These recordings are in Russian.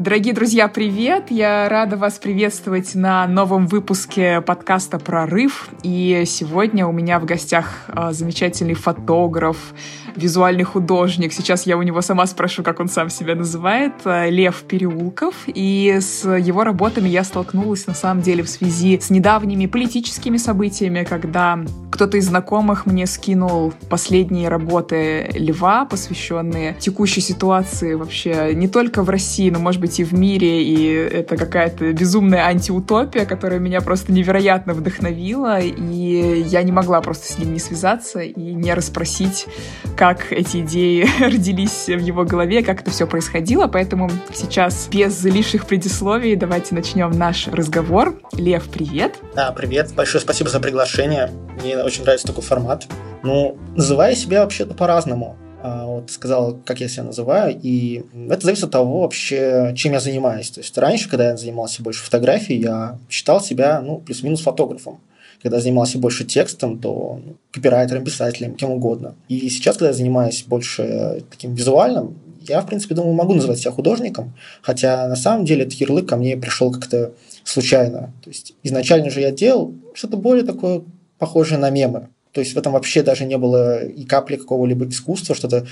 Дорогие друзья, привет! Я рада вас приветствовать на новом выпуске подкаста «Прорыв». И сегодня у меня в гостях а, замечательный фотограф, визуальный художник. Сейчас я у него сама спрошу, как он сам себя называет. А, Лев Переулков. И с его работами я столкнулась, на самом деле, в связи с недавними политическими событиями, когда кто-то из знакомых мне скинул последние работы Льва, посвященные текущей ситуации вообще не только в России, но, может быть, и в мире, и это какая-то безумная антиутопия, которая меня просто невероятно вдохновила, и я не могла просто с ним не связаться и не расспросить, как эти идеи родились в его голове, как это все происходило, поэтому сейчас без лишних предисловий давайте начнем наш разговор. Лев, привет! Да, привет, большое спасибо за приглашение. Мне очень нравится такой формат. Ну, называю себя вообще-то по-разному. А, вот сказал, как я себя называю, и это зависит от того вообще, чем я занимаюсь. То есть раньше, когда я занимался больше фотографией, я считал себя, ну, плюс-минус фотографом. Когда занимался больше текстом, то ну, копирайтером, писателем, кем угодно. И сейчас, когда я занимаюсь больше таким визуальным, я, в принципе, думаю, могу называть себя художником, хотя на самом деле этот ярлык ко мне пришел как-то случайно. То есть изначально же я делал что-то более такое похожее на мемы. То есть в этом вообще даже не было и капли какого-либо искусства, что-то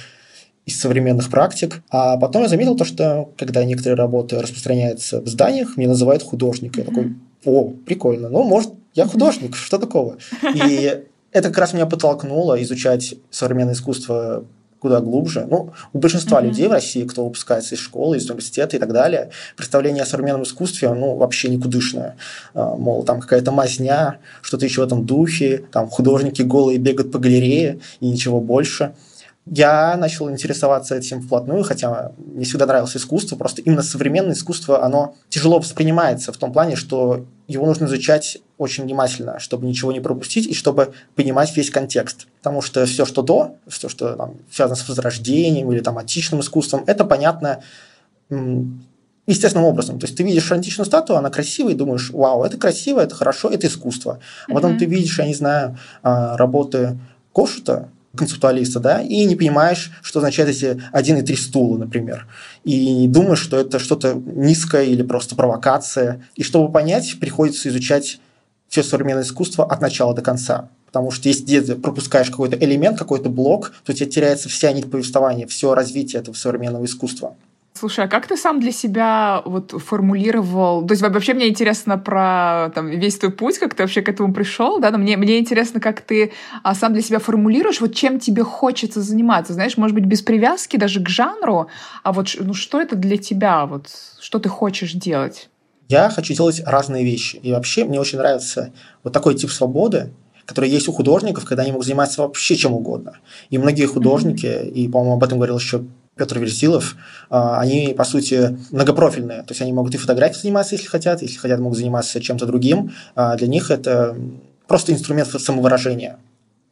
из современных практик. А потом я заметил то, что когда некоторые работы распространяются в зданиях, мне называют художником. Я такой, о, прикольно. Ну, может, я художник, что такого? И это как раз меня подтолкнуло изучать современное искусство куда глубже. Ну, у большинства mm-hmm. людей в России, кто выпускается из школы, из университета и так далее, представление о современном искусстве, ну, вообще никудышное. А, мол, там какая-то мазня, что-то еще в этом духе, там художники голые бегают по галерее и ничего больше я начал интересоваться этим вплотную, хотя мне всегда нравилось искусство, просто именно современное искусство, оно тяжело воспринимается в том плане, что его нужно изучать очень внимательно, чтобы ничего не пропустить и чтобы понимать весь контекст. Потому что все, что до, все, что там, связано с возрождением или там, античным искусством, это понятно естественным образом. То есть ты видишь античную статую, она красивая, и думаешь, вау, это красиво, это хорошо, это искусство. А потом mm-hmm. ты видишь, я не знаю, а, работы Кошута, концептуалиста, да, и не понимаешь, что означают эти один и три стула, например. И думаешь, что это что-то низкое или просто провокация. И чтобы понять, приходится изучать все современное искусство от начала до конца. Потому что если ты пропускаешь какой-то элемент, какой-то блок, то у тебя теряется вся нить повествования, все развитие этого современного искусства. Слушай, а как ты сам для себя вот формулировал? То есть вообще мне интересно про там, весь твой путь, как ты вообще к этому пришел, да? Но мне, мне интересно, как ты а, сам для себя формулируешь, вот чем тебе хочется заниматься, знаешь, может быть, без привязки даже к жанру, а вот ну, что это для тебя, вот что ты хочешь делать? Я хочу делать разные вещи. И вообще мне очень нравится вот такой тип свободы, который есть у художников, когда они могут заниматься вообще чем угодно. И многие художники, mm-hmm. и, по-моему, об этом говорил еще Петр Верзилов, а, они, по сути, многопрофильные. То есть они могут и фотографией заниматься, если хотят, если хотят, могут заниматься чем-то другим. А для них это просто инструмент самовыражения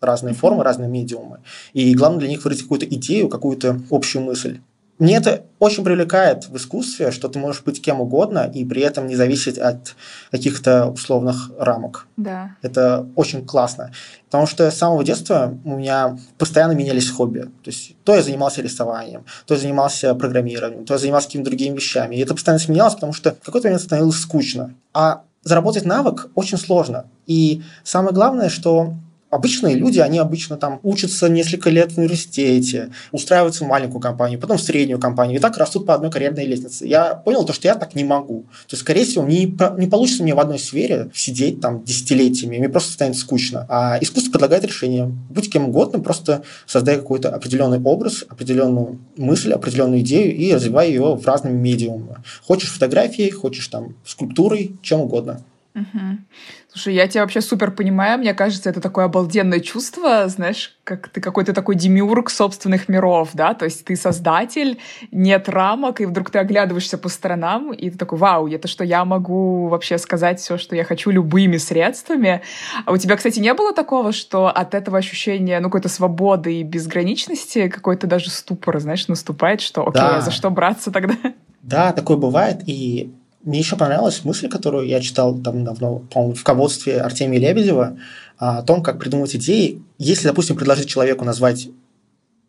разные формы, разные медиумы. И главное для них выразить какую-то идею, какую-то общую мысль. Мне это очень привлекает в искусстве, что ты можешь быть кем угодно и при этом не зависеть от каких-то условных рамок. Да. Это очень классно. Потому что с самого детства у меня постоянно менялись хобби. То есть то я занимался рисованием, то я занимался программированием, то я занимался какими-то другими вещами. И это постоянно сменялось, потому что в какой-то момент становилось скучно. А заработать навык очень сложно. И самое главное, что Обычные люди, они обычно там учатся несколько лет в университете, устраиваются в маленькую компанию, потом в среднюю компанию, и так растут по одной карьерной лестнице. Я понял то, что я так не могу. То есть, скорее всего, не, не получится мне в одной сфере сидеть там десятилетиями, мне просто станет скучно. А искусство предлагает решение. Будь кем угодно, просто создай какой-то определенный образ, определенную мысль, определенную идею и развивай ее в разными медиумами. Хочешь фотографией, хочешь там скульптурой, чем угодно. Угу. Слушай, я тебя вообще супер понимаю. Мне кажется, это такое обалденное чувство, знаешь, как ты какой-то такой демиург собственных миров, да? То есть ты создатель, нет рамок, и вдруг ты оглядываешься по сторонам, и ты такой, вау, это что, я могу вообще сказать все, что я хочу любыми средствами. А у тебя, кстати, не было такого, что от этого ощущения, ну, какой-то свободы и безграничности какой-то даже ступор, знаешь, наступает, что, окей, да. за что браться тогда? Да, такое бывает, и мне еще понравилась мысль, которую я читал там давно, по-моему, в ководстве Артемия Лебедева, о том, как придумывать идеи. Если, допустим, предложить человеку назвать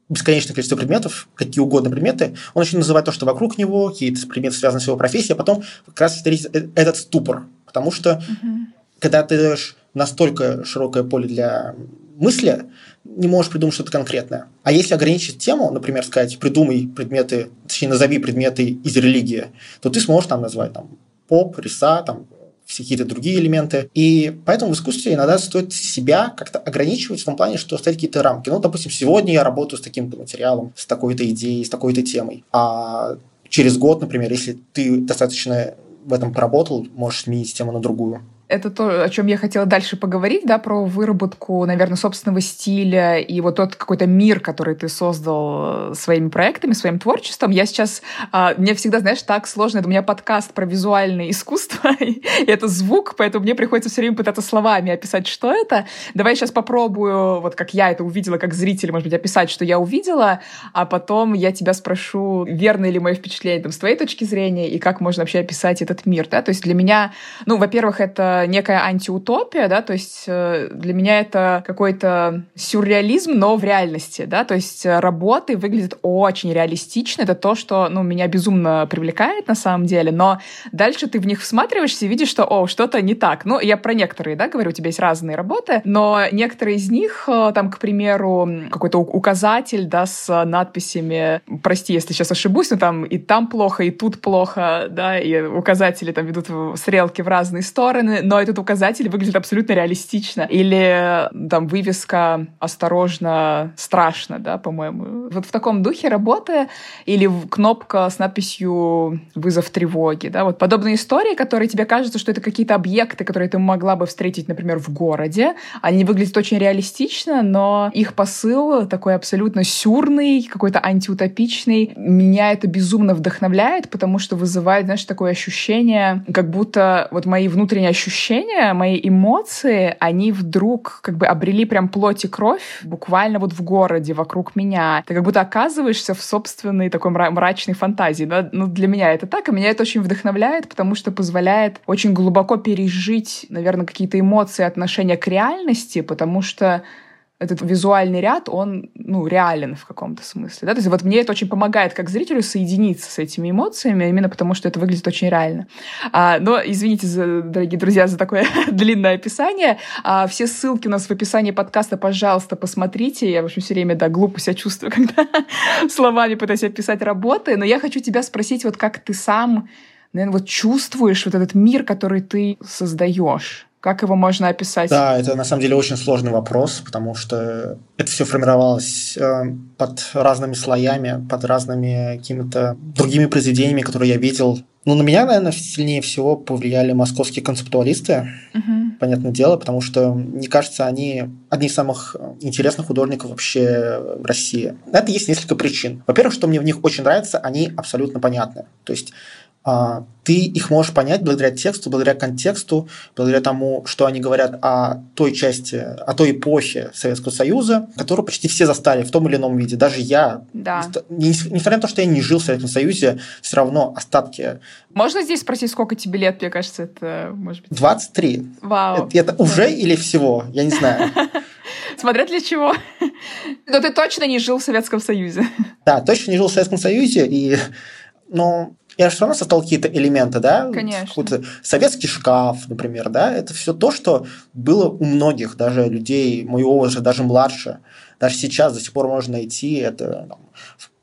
бесконечное количество предметов, какие угодно предметы, он начнет называть то, что вокруг него, какие-то предметы, связанные с его профессией, а потом как раз э, этот ступор. Потому что, угу. когда ты даешь настолько широкое поле для мысли, не можешь придумать что-то конкретное. А если ограничить тему, например, сказать, придумай предметы, точнее, назови предметы из религии, то ты сможешь там назвать там, поп, риса, там, все какие-то другие элементы. И поэтому в искусстве иногда стоит себя как-то ограничивать в том плане, что ставить какие-то рамки. Ну, допустим, сегодня я работаю с таким-то материалом, с такой-то идеей, с такой-то темой. А через год, например, если ты достаточно в этом поработал, можешь сменить тему на другую это то, о чем я хотела дальше поговорить, да, про выработку, наверное, собственного стиля и вот тот какой-то мир, который ты создал э, своими проектами, своим творчеством. Я сейчас, а, мне всегда, знаешь, так сложно, это у меня подкаст про визуальное искусство, и это звук, поэтому мне приходится все время пытаться словами описать, что это. Давай я сейчас попробую, вот как я это увидела, как зритель, может быть, описать, что я увидела, а потом я тебя спрошу, верно ли мое впечатление там, с твоей точки зрения, и как можно вообще описать этот мир, да, то есть для меня, ну, во-первых, это некая антиутопия, да, то есть э, для меня это какой-то сюрреализм, но в реальности, да, то есть э, работы выглядят очень реалистично, это то, что, ну, меня безумно привлекает на самом деле, но дальше ты в них всматриваешься и видишь, что, о, что-то не так. Ну, я про некоторые, да, говорю, у тебя есть разные работы, но некоторые из них, э, там, к примеру, какой-то указатель, да, с надписями, прости, если сейчас ошибусь, но там и там плохо, и тут плохо, да, и указатели там ведут стрелки в разные стороны, но этот указатель выглядит абсолютно реалистично. Или там вывеска «Осторожно, страшно», да, по-моему. Вот в таком духе работы. Или кнопка с надписью «Вызов тревоги», да, вот подобные истории, которые тебе кажется, что это какие-то объекты, которые ты могла бы встретить, например, в городе. Они выглядят очень реалистично, но их посыл такой абсолютно сюрный, какой-то антиутопичный. Меня это безумно вдохновляет, потому что вызывает, знаешь, такое ощущение, как будто вот мои внутренние ощущения ощущения, мои эмоции, они вдруг как бы обрели прям плоть и кровь буквально вот в городе вокруг меня. Ты как будто оказываешься в собственной такой мрачной фантазии. Да? Ну, для меня это так, и меня это очень вдохновляет, потому что позволяет очень глубоко пережить, наверное, какие-то эмоции, отношения к реальности, потому что этот визуальный ряд, он, ну, реален в каком-то смысле, да, то есть вот мне это очень помогает как зрителю соединиться с этими эмоциями, именно потому что это выглядит очень реально. А, но, извините, за, дорогие друзья, за такое длинное описание. А, все ссылки у нас в описании подкаста, пожалуйста, посмотрите. Я, в общем, все время, да, глупо себя чувствую, когда словами пытаюсь описать работы, но я хочу тебя спросить, вот как ты сам, наверное, вот чувствуешь вот этот мир, который ты создаешь? Как его можно описать? Да, это на самом деле очень сложный вопрос, потому что это все формировалось э, под разными слоями, под разными какими-то другими произведениями, которые я видел. Ну, на меня, наверное, сильнее всего повлияли московские концептуалисты, uh-huh. понятное дело, потому что, мне кажется, они одни из самых интересных художников вообще в России. На это есть несколько причин. Во-первых, что мне в них очень нравится, они абсолютно понятны. То есть ты их можешь понять благодаря тексту, благодаря контексту, благодаря тому, что они говорят о той части, о той эпохе Советского Союза, которую почти все застали в том или ином виде. Даже я, да. несмотря на то, что я не жил в Советском Союзе, все равно остатки... Можно здесь спросить, сколько тебе лет? Мне кажется, это может быть... 23. Вау. Это, это уже или всего? Я не знаю. Смотря для чего. Но ты точно не жил в Советском Союзе. Да, точно не жил в Советском Союзе, и но я же все равно создал какие-то элементы, да? Конечно. Какой-то советский шкаф, например, да? Это все то, что было у многих, даже людей моего возраста, даже младше. Даже сейчас до сих пор можно найти это там,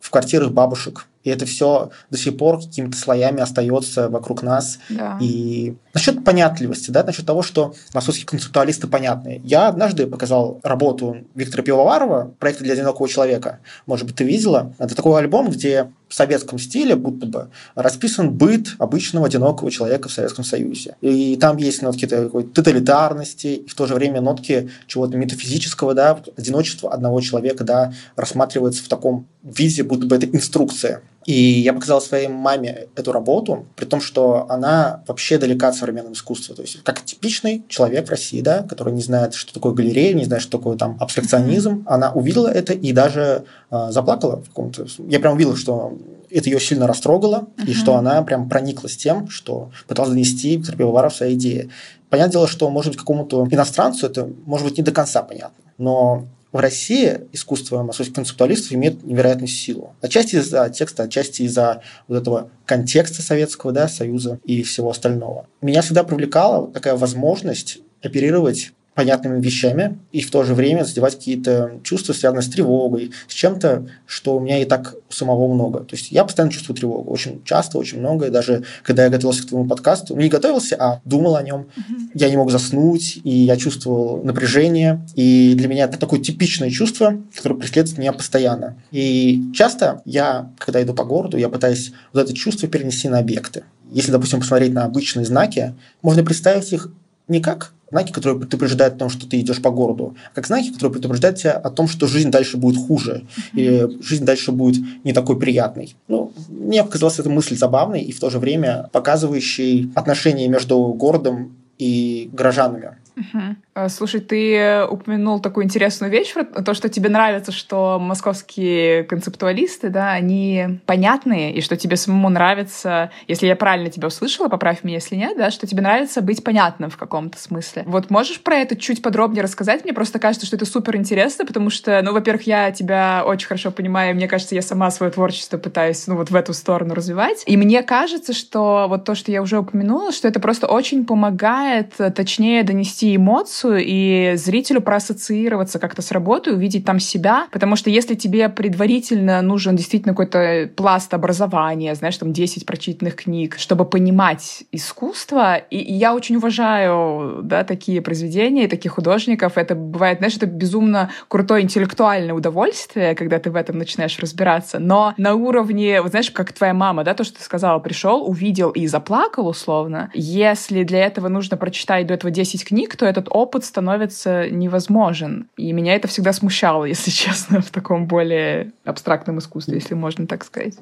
в квартирах бабушек. И это все до сих пор какими-то слоями остается вокруг нас. Да. И насчет понятливости, да, насчет того, что московские концептуалисты понятные. Я однажды показал работу Виктора Пивоварова «Проект для одинокого человека». Может быть, ты видела? Это такой альбом, где в советском стиле будто бы расписан быт обычного одинокого человека в Советском Союзе. И там есть нотки такой тоталитарности, и в то же время нотки чего-то метафизического, да, одиночество одного человека, да, рассматривается в таком виде, будто бы это инструкция. И я показал своей маме эту работу, при том, что она вообще далека от современного искусства. То есть, как типичный человек в России, да, который не знает, что такое галерея, не знает, что такое там абстракционизм, она увидела это и даже э, заплакала в каком-то... Я прям увидел, что это ее сильно растрогало, uh-huh. и что она прям прониклась тем, что пыталась донести Виктор Пивоваров свои идеи. Понятное дело, что, может быть, какому-то иностранцу это, может быть, не до конца понятно. Но в России искусство московских концептуалистов имеет невероятную силу. Отчасти из-за текста, отчасти из-за вот этого контекста Советского да, Союза и всего остального. Меня всегда привлекала такая возможность оперировать понятными вещами и в то же время задевать какие-то чувства, связанные с тревогой, с чем-то, что у меня и так у самого много. То есть я постоянно чувствую тревогу, очень часто, очень много. И даже когда я готовился к твоему подкасту, не готовился, а думал о нем, mm-hmm. я не мог заснуть, и я чувствовал напряжение. И для меня это такое типичное чувство, которое преследует меня постоянно. И часто я, когда иду по городу, я пытаюсь вот это чувство перенести на объекты. Если, допустим, посмотреть на обычные знаки, можно представить их не как знаки, которые предупреждают о том, что ты идешь по городу, а как знаки, которые предупреждают тебя о том, что жизнь дальше будет хуже, и жизнь дальше будет не такой приятной. Ну, мне показалась эта мысль забавной и в то же время показывающей отношения между городом и горожанами. Угу. Слушай, ты упомянул такую интересную вещь, то, что тебе нравится, что московские концептуалисты, да, они понятные, и что тебе самому нравится, если я правильно тебя услышала, поправь меня, если нет, да, что тебе нравится быть понятным в каком-то смысле. Вот можешь про это чуть подробнее рассказать? Мне просто кажется, что это супер интересно, потому что, ну, во-первых, я тебя очень хорошо понимаю, и мне кажется, я сама свое творчество пытаюсь, ну, вот в эту сторону развивать. И мне кажется, что вот то, что я уже упомянула, что это просто очень помогает точнее донести донести эмоцию и зрителю проассоциироваться как-то с работой, увидеть там себя. Потому что если тебе предварительно нужен действительно какой-то пласт образования, знаешь, там 10 прочитанных книг, чтобы понимать искусство, и, и я очень уважаю, да, такие произведения, таких художников. Это бывает, знаешь, это безумно крутое интеллектуальное удовольствие, когда ты в этом начинаешь разбираться. Но на уровне, вот знаешь, как твоя мама, да, то, что ты сказала, пришел, увидел и заплакал условно. Если для этого нужно прочитать до этого 10 книг, то этот опыт становится невозможен. И меня это всегда смущало, если честно, в таком более абстрактном искусстве, если можно так сказать.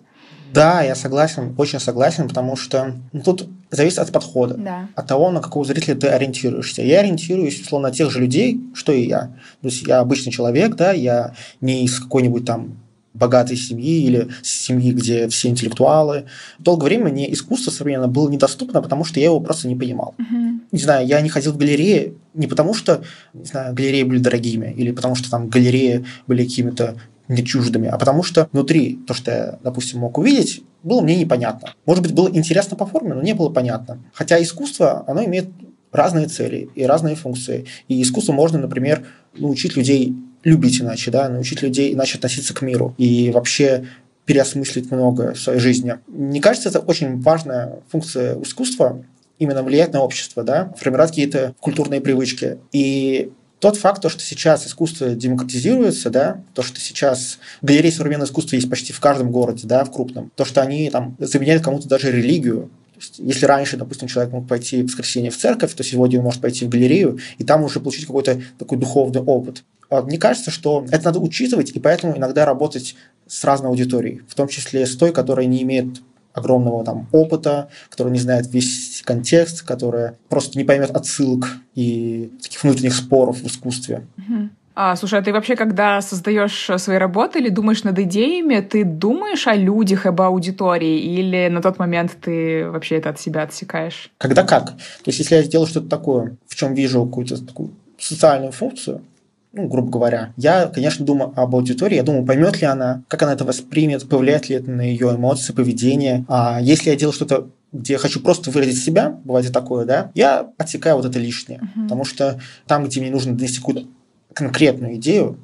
Да, я согласен, очень согласен, потому что ну, тут зависит от подхода, да. от того, на какого зрителя ты ориентируешься. Я ориентируюсь, условно, на тех же людей, что и я. То есть я обычный человек, да, я не из какой-нибудь там богатой семьи или семьи, где все интеллектуалы. Долгое время мне искусство современно было недоступно, потому что я его просто не понимал. Uh-huh. Не знаю, я не ходил в галереи не потому, что не знаю, галереи были дорогими или потому, что там галереи были какими-то не чуждыми, а потому что внутри то, что я, допустим, мог увидеть, было мне непонятно. Может быть, было интересно по форме, но не было понятно. Хотя искусство, оно имеет разные цели и разные функции. И искусство можно, например, научить людей любить иначе, да, научить людей иначе относиться к миру и вообще переосмыслить многое в своей жизни. Мне кажется, это очень важная функция искусства, именно влиять на общество, да, формировать какие-то культурные привычки. И тот факт, что сейчас искусство демократизируется, да, то, что сейчас галереи современного искусства есть почти в каждом городе, да, в крупном, то, что они там заменяют кому-то даже религию, если раньше, допустим, человек мог пойти в воскресенье в церковь, то сегодня он может пойти в галерею и там уже получить какой-то такой духовный опыт. А мне кажется, что это надо учитывать, и поэтому иногда работать с разной аудиторией, в том числе с той, которая не имеет огромного там опыта, которая не знает весь контекст, которая просто не поймет отсылок и таких внутренних споров в искусстве. А, слушай, а ты вообще, когда создаешь свои работы или думаешь над идеями, ты думаешь о людях, об аудитории, или на тот момент ты вообще это от себя отсекаешь? Когда как. То есть, если я сделаю что-то такое, в чем вижу какую-то такую социальную функцию, ну, грубо говоря, я, конечно, думаю об аудитории, я думаю, поймет ли она, как она это воспримет, повлияет ли это на ее эмоции, поведение. А если я делаю что-то где я хочу просто выразить себя, бывает и такое, да, я отсекаю вот это лишнее. Uh-huh. Потому что там, где мне нужно донести какую-то конкретную идею,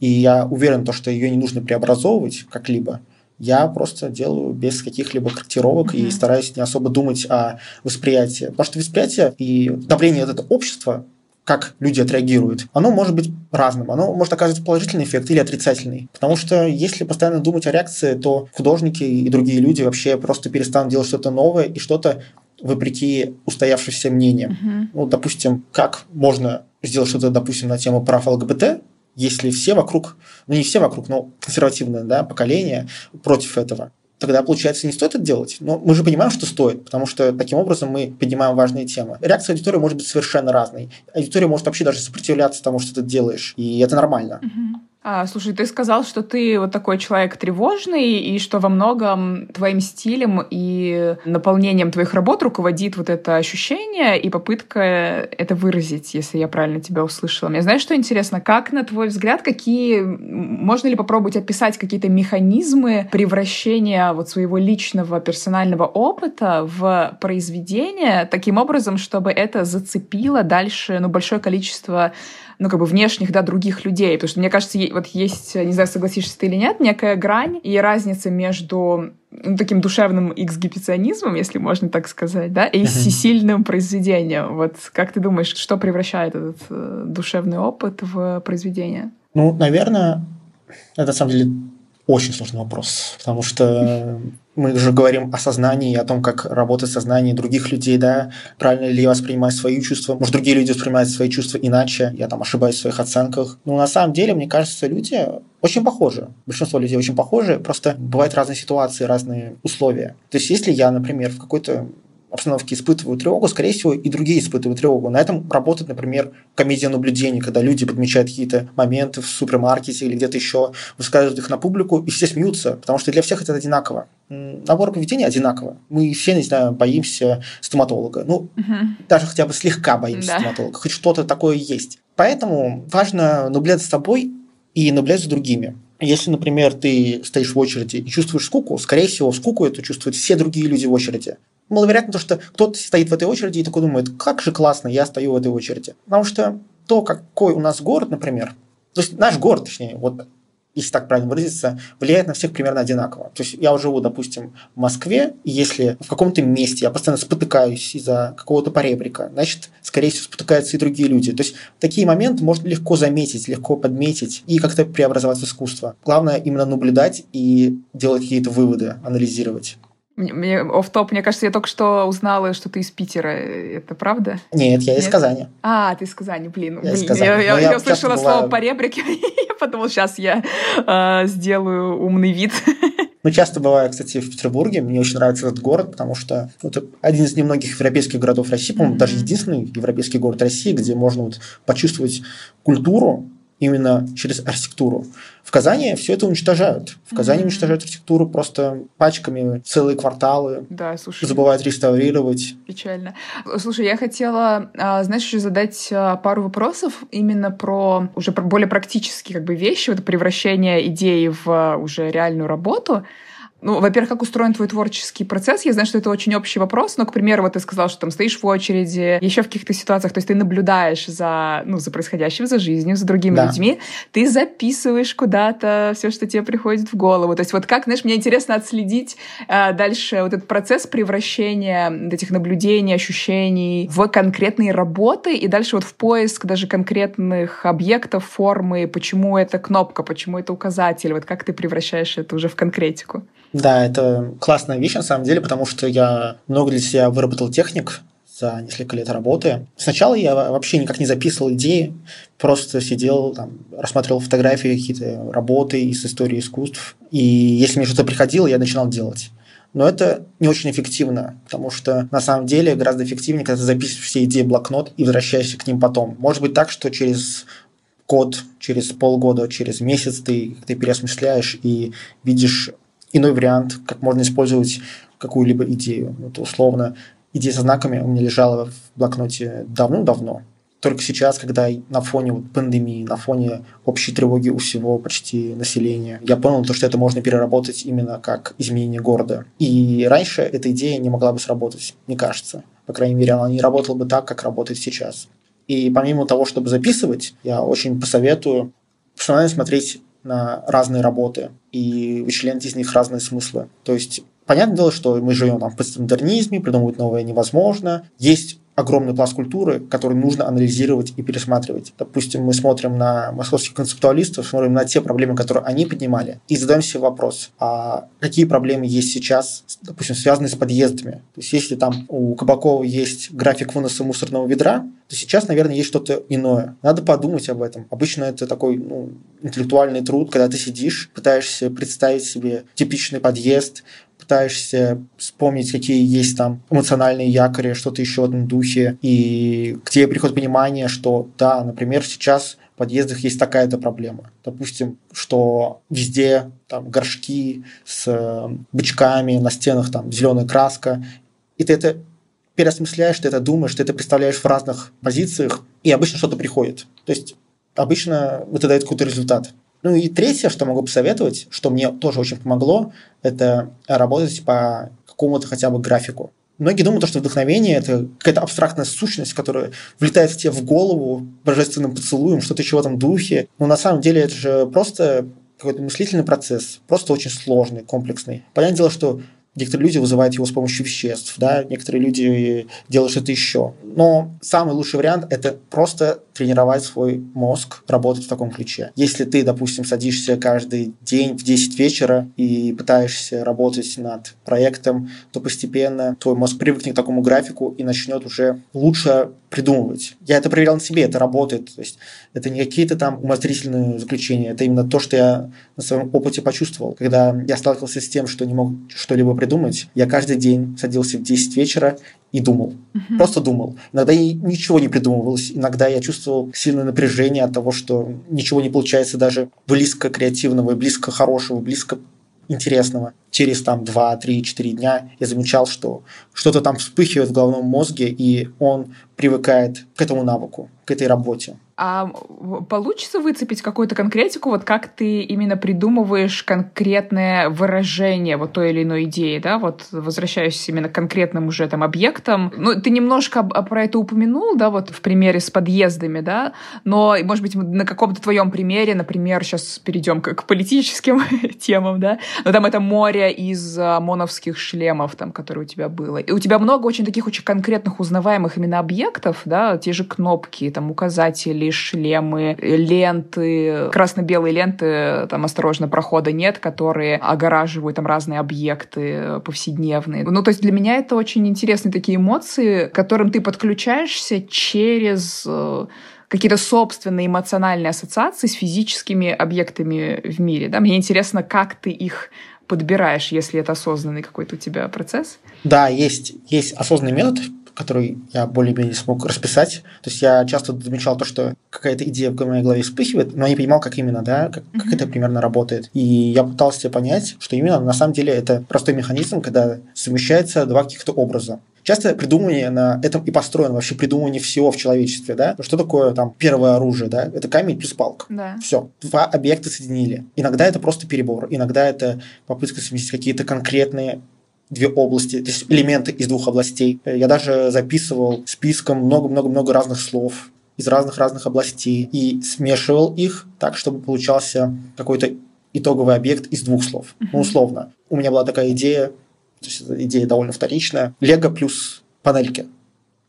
и я уверен, то, что ее не нужно преобразовывать как-либо, я просто делаю без каких-либо корректировок mm-hmm. и стараюсь не особо думать о восприятии. Потому что восприятие и давление от этого общества, как люди отреагируют, оно может быть разным. Оно может оказывать положительный эффект или отрицательный. Потому что если постоянно думать о реакции, то художники и другие люди вообще просто перестанут делать что-то новое и что-то вопреки устоявшимся мнениям. Uh-huh. Ну, допустим, как можно сделать что-то, допустим, на тему прав ЛГБТ, если все вокруг, ну не все вокруг, но консервативное да, поколение против этого, тогда, получается, не стоит это делать. Но мы же понимаем, что стоит, потому что таким образом мы поднимаем важные темы. Реакция аудитории может быть совершенно разной. Аудитория может вообще даже сопротивляться тому, что ты делаешь, и это нормально. Uh-huh. А, слушай, ты сказал, что ты вот такой человек тревожный, и что во многом твоим стилем и наполнением твоих работ руководит вот это ощущение и попытка это выразить, если я правильно тебя услышала. Мне знаешь, что интересно? Как, на твой взгляд, какие... Можно ли попробовать описать какие-то механизмы превращения вот своего личного персонального опыта в произведение таким образом, чтобы это зацепило дальше ну, большое количество ну, как бы внешних, да, других людей. Потому что, мне кажется, вот есть, не знаю, согласишься ты или нет, некая грань и разница между ну, таким душевным эксгибиционизмом, если можно так сказать, да, и uh-huh. сильным произведением. Вот как ты думаешь, что превращает этот э, душевный опыт в произведение? Ну, наверное, это на самом деле очень сложный вопрос, потому что мы уже говорим о сознании, о том, как работает сознание других людей, да, правильно ли я воспринимаю свои чувства, может, другие люди воспринимают свои чувства иначе, я там ошибаюсь в своих оценках. Но на самом деле, мне кажется, люди очень похожи. Большинство людей очень похожи, просто бывают разные ситуации, разные условия. То есть, если я, например, в какой-то обстановке испытывают тревогу, скорее всего, и другие испытывают тревогу. На этом работает, например, комедия наблюдений, когда люди подмечают какие-то моменты в супермаркете или где-то еще, высказывают их на публику, и все смеются, потому что для всех это одинаково. Набор поведения одинаково. Мы все, не знаю, боимся стоматолога. Ну, угу. даже хотя бы слегка боимся да. стоматолога. Хоть что-то такое есть. Поэтому важно наблюдать за собой и наблюдать за другими. Если, например, ты стоишь в очереди и чувствуешь скуку, скорее всего, скуку это чувствуют все другие люди в очереди маловероятно то, что кто-то стоит в этой очереди и такой думает, как же классно, я стою в этой очереди. Потому что то, какой у нас город, например, то есть наш город, точнее, вот если так правильно выразиться, влияет на всех примерно одинаково. То есть я живу, допустим, в Москве, и если в каком-то месте я постоянно спотыкаюсь из-за какого-то поребрика, значит, скорее всего, спотыкаются и другие люди. То есть такие моменты можно легко заметить, легко подметить и как-то преобразовать в искусство. Главное именно наблюдать и делать какие-то выводы, анализировать. Мне оф топ мне кажется, я только что узнала, что ты из Питера. Это правда? Нет, я Нет? из Казани. А, ты из Казани, блин. Я, блин. Из Казани. я, я, я, я услышала слово бываю... поребрик, я подумала, сейчас я э, сделаю умный вид. Ну, часто бываю, кстати, в Петербурге. Мне очень нравится этот город, потому что это один из немногих европейских городов России, по-моему, mm-hmm. даже единственный европейский город России, где можно вот почувствовать культуру именно через архитектуру. В Казани все это уничтожают. В Казани mm-hmm. уничтожают архитектуру просто пачками целые кварталы. Да, слушай. Забывают реставрировать. Печально. Слушай, я хотела, а, знаешь, еще задать а, пару вопросов именно про уже про более практические как бы вещи, вот превращение идеи в а, уже реальную работу. Ну, во-первых, как устроен твой творческий процесс? Я знаю, что это очень общий вопрос, но, к примеру, вот ты сказал, что там стоишь в очереди, еще в каких-то ситуациях, то есть ты наблюдаешь за, ну, за происходящим, за жизнью, за другими да. людьми, ты записываешь куда-то все, что тебе приходит в голову. То есть вот как, знаешь, мне интересно отследить э, дальше вот этот процесс превращения этих наблюдений, ощущений в конкретные работы и дальше вот в поиск даже конкретных объектов, формы, почему это кнопка, почему это указатель, вот как ты превращаешь это уже в конкретику. Да, это классная вещь на самом деле, потому что я много для себя выработал техник за несколько лет работы. Сначала я вообще никак не записывал идеи, просто сидел, там, рассматривал фотографии, какие-то работы из истории искусств. И если мне что-то приходило, я начинал делать. Но это не очень эффективно, потому что на самом деле гораздо эффективнее, когда ты записываешь все идеи в блокнот и возвращаешься к ним потом. Может быть так, что через год, через полгода, через месяц ты, ты переосмысляешь и видишь иной вариант, как можно использовать какую-либо идею. Вот условно, идея со знаками у меня лежала в блокноте давно-давно. Только сейчас, когда на фоне вот пандемии, на фоне общей тревоги у всего почти населения, я понял, то, что это можно переработать именно как изменение города. И раньше эта идея не могла бы сработать, мне кажется. По крайней мере, она не работала бы так, как работает сейчас. И помимо того, чтобы записывать, я очень посоветую постоянно смотреть на разные работы и вычленять из них разные смыслы. То есть Понятное дело, что мы живем там в постмодернизме, придумывать новое невозможно. Есть огромный пласт культуры, который нужно анализировать и пересматривать. Допустим, мы смотрим на московских концептуалистов, смотрим на те проблемы, которые они поднимали, и задаем себе вопрос, а какие проблемы есть сейчас, допустим, связанные с подъездами. То есть, если там у Кабакова есть график выноса мусорного ведра, то сейчас, наверное, есть что-то иное. Надо подумать об этом. Обычно это такой ну, интеллектуальный труд, когда ты сидишь, пытаешься представить себе типичный подъезд, пытаешься вспомнить, какие есть там эмоциональные якори, что-то еще в этом духе, и к тебе приходит понимание, что да, например, сейчас в подъездах есть такая-то проблема. Допустим, что везде там горшки с э, бычками, на стенах там зеленая краска, и ты это переосмысляешь, ты это думаешь, ты это представляешь в разных позициях, и обычно что-то приходит. То есть обычно это дает какой-то результат. Ну и третье, что могу посоветовать, что мне тоже очень помогло, это работать по какому-то хотя бы графику. Многие думают, что вдохновение – это какая-то абстрактная сущность, которая влетает в тебе в голову божественным поцелуем, что-то еще в этом духе. Но на самом деле это же просто какой-то мыслительный процесс, просто очень сложный, комплексный. Понятное дело, что Некоторые люди вызывают его с помощью веществ, да, некоторые люди делают что-то еще. Но самый лучший вариант – это просто тренировать свой мозг, работать в таком ключе. Если ты, допустим, садишься каждый день в 10 вечера и пытаешься работать над проектом, то постепенно твой мозг привыкнет к такому графику и начнет уже лучше придумывать. Я это проверял на себе, это работает. То есть это не какие-то там умозрительные заключения, это именно то, что я на своем опыте почувствовал. Когда я сталкивался с тем, что не мог что-либо придумать, я каждый день садился в 10 вечера и думал. Угу. Просто думал. Иногда и ничего не придумывалось. Иногда я чувствовал сильное напряжение от того, что ничего не получается даже близко креативного, близко хорошего, близко интересного. Через там 2, 3, 4 дня я замечал, что что-то там вспыхивает в головном мозге, и он привыкает к этому навыку, к этой работе. А получится выцепить какую-то конкретику, вот как ты именно придумываешь конкретное выражение вот той или иной идеи, да, вот возвращаюсь именно к конкретным уже там объектам. Ну, ты немножко про это упомянул, да, вот в примере с подъездами, да, но, может быть, на каком-то твоем примере, например, сейчас перейдем к, к политическим темам, да, но там это море из ОМОНовских шлемов, там, которые у тебя было. И у тебя много очень таких очень конкретных узнаваемых именно объектов, да, те же кнопки, там, указатели, шлемы, ленты, красно-белые ленты, там осторожно, прохода нет, которые огораживают там разные объекты повседневные. Ну, то есть для меня это очень интересные такие эмоции, к которым ты подключаешься через э, какие-то собственные эмоциональные ассоциации с физическими объектами в мире. Да? Мне интересно, как ты их подбираешь, если это осознанный какой-то у тебя процесс? Да, есть, есть осознанный метод, который я более-менее смог расписать. То есть я часто замечал то, что какая-то идея в моей голове вспыхивает, но я не понимал, как именно, да, как, mm-hmm. как это примерно работает. И я пытался понять, что именно на самом деле это простой механизм, когда совмещаются два каких-то образа. Часто придумывание на этом и построено, вообще придумывание всего в человечестве, да? Что такое там первое оружие, да? Это камень плюс палка. Да. Все. Два объекта соединили. Иногда это просто перебор, иногда это попытка совместить какие-то конкретные две области, то есть элементы из двух областей. Я даже записывал списком много-много-много разных слов из разных-разных областей и смешивал их так, чтобы получался какой-то итоговый объект из двух слов. Uh-huh. Ну, условно. У меня была такая идея, то есть идея довольно вторичная, Лего плюс панельки.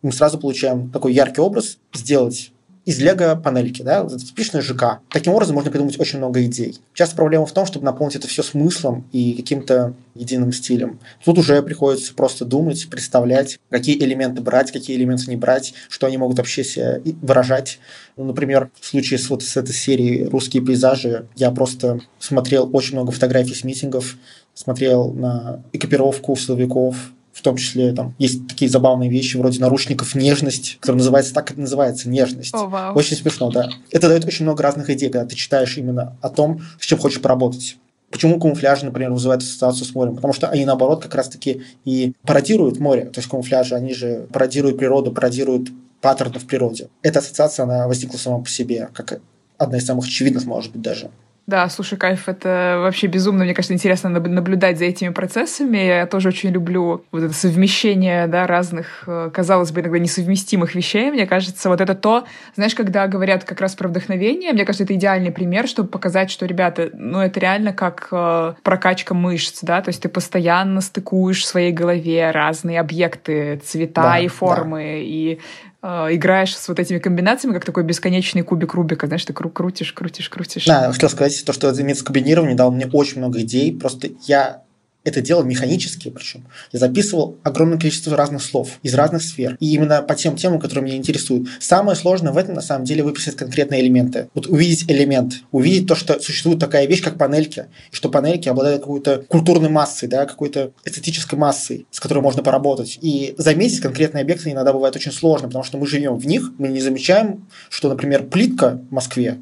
Мы сразу получаем такой яркий образ, сделать из лего панельки, да, типичный ЖК. Таким образом можно придумать очень много идей. Часто проблема в том, чтобы наполнить это все смыслом и каким-то единым стилем. Тут уже приходится просто думать, представлять, какие элементы брать, какие элементы не брать, что они могут вообще себя выражать. Ну, например, в случае с, вот с этой серией «Русские пейзажи» я просто смотрел очень много фотографий с митингов, смотрел на экипировку силовиков, в том числе там есть такие забавные вещи вроде наручников нежность, которая называется так, как называется нежность. О, вау. Очень смешно, да. Это дает очень много разных идей, когда ты читаешь именно о том, с чем хочешь поработать. Почему камуфляжи, например, вызывают ассоциацию с морем? Потому что они, наоборот, как раз-таки и пародируют море. То есть камуфляжи, они же пародируют природу, пародируют паттерны в природе. Эта ассоциация, она возникла сама по себе, как одна из самых очевидных, может быть, даже. Да, слушай, кайф, это вообще безумно, мне кажется, интересно наблюдать за этими процессами. Я тоже очень люблю вот это совмещение, да, разных, э, казалось бы, иногда несовместимых вещей. Мне кажется, вот это то, знаешь, когда говорят как раз про вдохновение, мне кажется, это идеальный пример, чтобы показать, что, ребята, ну, это реально как э, прокачка мышц, да, то есть ты постоянно стыкуешь в своей голове разные объекты, цвета да, и формы, да. и играешь с вот этими комбинациями, как такой бесконечный кубик Рубика, знаешь, ты кру крутишь, крутишь, крутишь. Да, хотел сказать, то, что это метод комбинирования дал мне очень много идей, просто я это делал механически причем. Я записывал огромное количество разных слов из разных сфер. И именно по тем темам, которые меня интересуют. Самое сложное в этом, на самом деле, выписать конкретные элементы. Вот увидеть элемент, увидеть то, что существует такая вещь, как панельки, и что панельки обладают какой-то культурной массой, да, какой-то эстетической массой, с которой можно поработать. И заметить конкретные объекты иногда бывает очень сложно, потому что мы живем в них, мы не замечаем, что, например, плитка в Москве,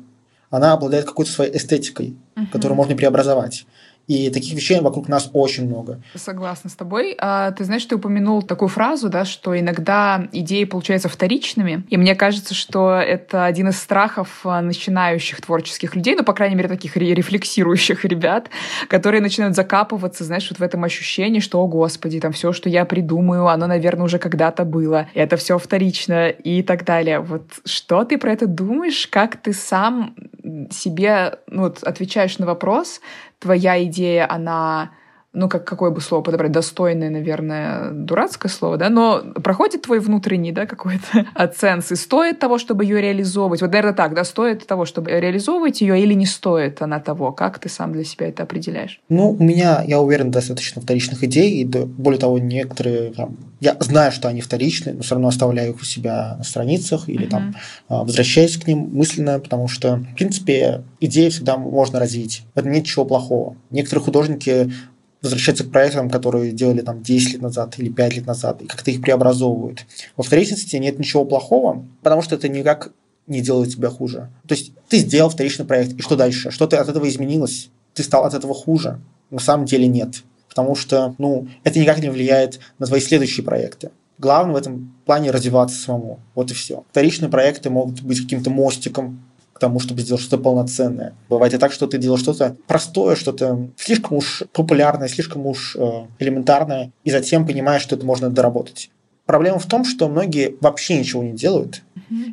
она обладает какой-то своей эстетикой, uh-huh. которую можно преобразовать. И таких вещей вокруг нас очень много. Согласна с тобой. А, ты знаешь, ты упомянул такую фразу, да, что иногда идеи получаются вторичными. И мне кажется, что это один из страхов а, начинающих творческих людей, ну, по крайней мере, таких рефлексирующих ребят, которые начинают закапываться, знаешь, вот в этом ощущении, что, о, господи, там все, что я придумаю, оно, наверное, уже когда-то было. Это все вторично и так далее. Вот что ты про это думаешь? Как ты сам себе ну, вот, отвечаешь на вопрос, твоя идея, она ну, как, какое бы слово подобрать, достойное, наверное, дурацкое слово, да, но проходит твой внутренний, да, какой-то оценс, и стоит того, чтобы ее реализовывать. Вот, наверное, так, да, стоит того, чтобы реализовывать ее, или не стоит она того? Как ты сам для себя это определяешь? Ну, у меня, я уверен, достаточно вторичных идей, и более того, некоторые, там, я знаю, что они вторичны, но все равно оставляю их у себя на страницах или uh-huh. там а, возвращаюсь к ним мысленно, потому что, в принципе, идеи всегда можно развить. Это нет ничего плохого. Некоторые художники возвращаться к проектам, которые делали там 10 лет назад или 5 лет назад, и как-то их преобразовывают. Во вторичности нет ничего плохого, потому что это никак не делает тебя хуже. То есть ты сделал вторичный проект, и что дальше? Что ты от этого изменилось? Ты стал от этого хуже? На самом деле нет. Потому что ну, это никак не влияет на твои следующие проекты. Главное в этом плане развиваться самому. Вот и все. Вторичные проекты могут быть каким-то мостиком тому, чтобы сделать что-то полноценное. Бывает и так, что ты делаешь что-то простое, что-то слишком уж популярное, слишком уж э, элементарное, и затем понимаешь, что это можно доработать. Проблема в том, что многие вообще ничего не делают,